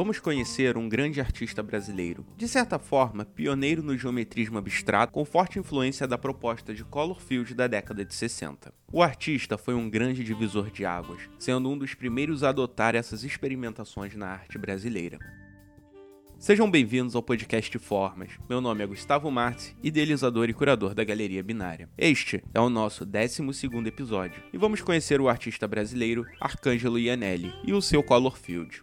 vamos conhecer um grande artista brasileiro, de certa forma pioneiro no geometrismo abstrato, com forte influência da proposta de color field da década de 60. O artista foi um grande divisor de águas, sendo um dos primeiros a adotar essas experimentações na arte brasileira. Sejam bem-vindos ao podcast Formas. Meu nome é Gustavo Martins, idealizador e curador da Galeria Binária. Este é o nosso 12 episódio e vamos conhecer o artista brasileiro Arcângelo Ianelli e o seu Color Field.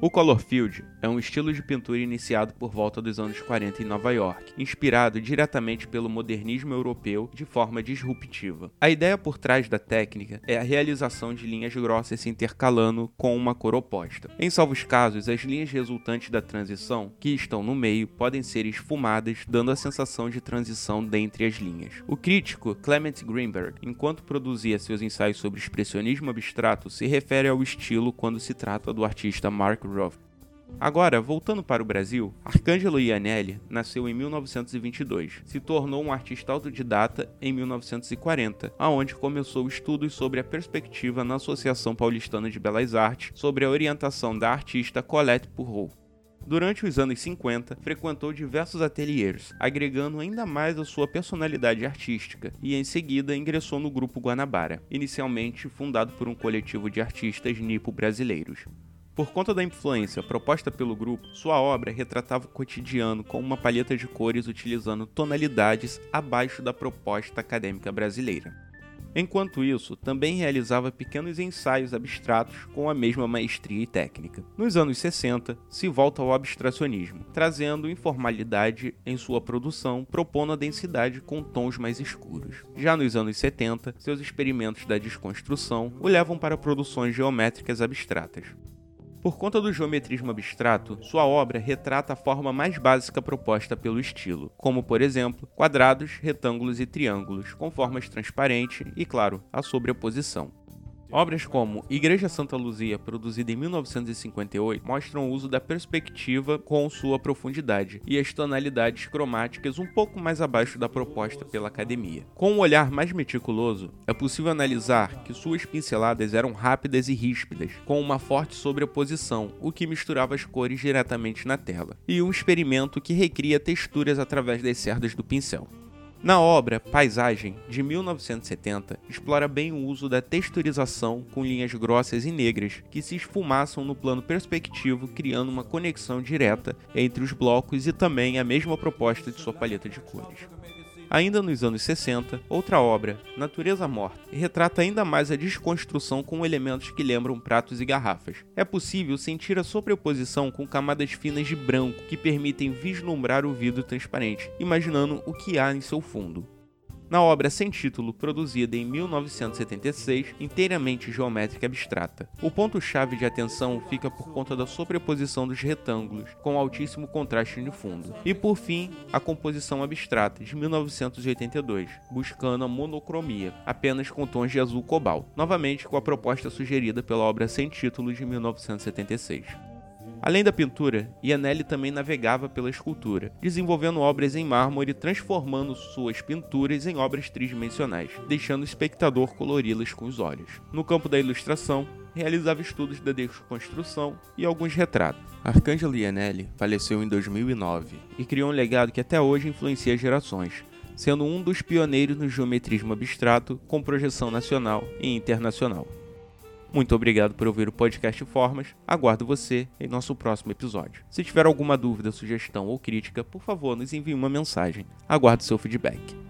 O color field é um estilo de pintura iniciado por volta dos anos 40 em Nova York, inspirado diretamente pelo modernismo europeu de forma disruptiva. A ideia por trás da técnica é a realização de linhas grossas se intercalando com uma cor oposta. Em salvos casos, as linhas resultantes da transição, que estão no meio, podem ser esfumadas, dando a sensação de transição dentre as linhas. O crítico Clement Greenberg, enquanto produzia seus ensaios sobre expressionismo abstrato, se refere ao estilo quando se trata do artista Mark Agora, voltando para o Brasil, Arcângelo Ianelli nasceu em 1922. Se tornou um artista autodidata em 1940, aonde começou estudos sobre a perspectiva na Associação Paulistana de Belas Artes sobre a orientação da artista Colette Pourreau. Durante os anos 50, frequentou diversos ateliês, agregando ainda mais a sua personalidade artística, e em seguida ingressou no grupo Guanabara, inicialmente fundado por um coletivo de artistas nipo-brasileiros. Por conta da influência proposta pelo grupo, sua obra retratava o cotidiano com uma paleta de cores utilizando tonalidades abaixo da proposta acadêmica brasileira. Enquanto isso, também realizava pequenos ensaios abstratos com a mesma maestria e técnica. Nos anos 60, se volta ao abstracionismo, trazendo informalidade em sua produção, propondo a densidade com tons mais escuros. Já nos anos 70, seus experimentos da desconstrução o levam para produções geométricas abstratas. Por conta do geometrismo abstrato, sua obra retrata a forma mais básica proposta pelo estilo, como por exemplo, quadrados, retângulos e triângulos, com formas transparentes e, claro, a sobreposição. Obras como Igreja Santa Luzia, produzida em 1958, mostram o uso da perspectiva com sua profundidade e as tonalidades cromáticas um pouco mais abaixo da proposta pela academia. Com um olhar mais meticuloso, é possível analisar que suas pinceladas eram rápidas e ríspidas, com uma forte sobreposição, o que misturava as cores diretamente na tela, e um experimento que recria texturas através das cerdas do pincel. Na obra Paisagem, de 1970, explora bem o uso da texturização com linhas grossas e negras que se esfumaçam no plano perspectivo, criando uma conexão direta entre os blocos e também a mesma proposta de sua paleta de cores. Ainda nos anos 60, outra obra, Natureza Morta, retrata ainda mais a desconstrução com elementos que lembram pratos e garrafas. É possível sentir a sobreposição com camadas finas de branco que permitem vislumbrar o vidro transparente, imaginando o que há em seu fundo na obra sem título, produzida em 1976, inteiramente geométrica abstrata. O ponto-chave de atenção fica por conta da sobreposição dos retângulos, com altíssimo contraste no fundo. E por fim, a composição abstrata, de 1982, buscando a monocromia, apenas com tons de azul cobalto, novamente com a proposta sugerida pela obra sem título de 1976. Além da pintura, Ianelli também navegava pela escultura, desenvolvendo obras em mármore e transformando suas pinturas em obras tridimensionais, deixando o espectador colori-las com os olhos. No campo da ilustração, realizava estudos da desconstrução e alguns retratos. Arcangelo Ianelli faleceu em 2009 e criou um legado que até hoje influencia gerações, sendo um dos pioneiros no geometrismo abstrato com projeção nacional e internacional. Muito obrigado por ouvir o podcast Formas. Aguardo você em nosso próximo episódio. Se tiver alguma dúvida, sugestão ou crítica, por favor, nos envie uma mensagem. Aguardo seu feedback.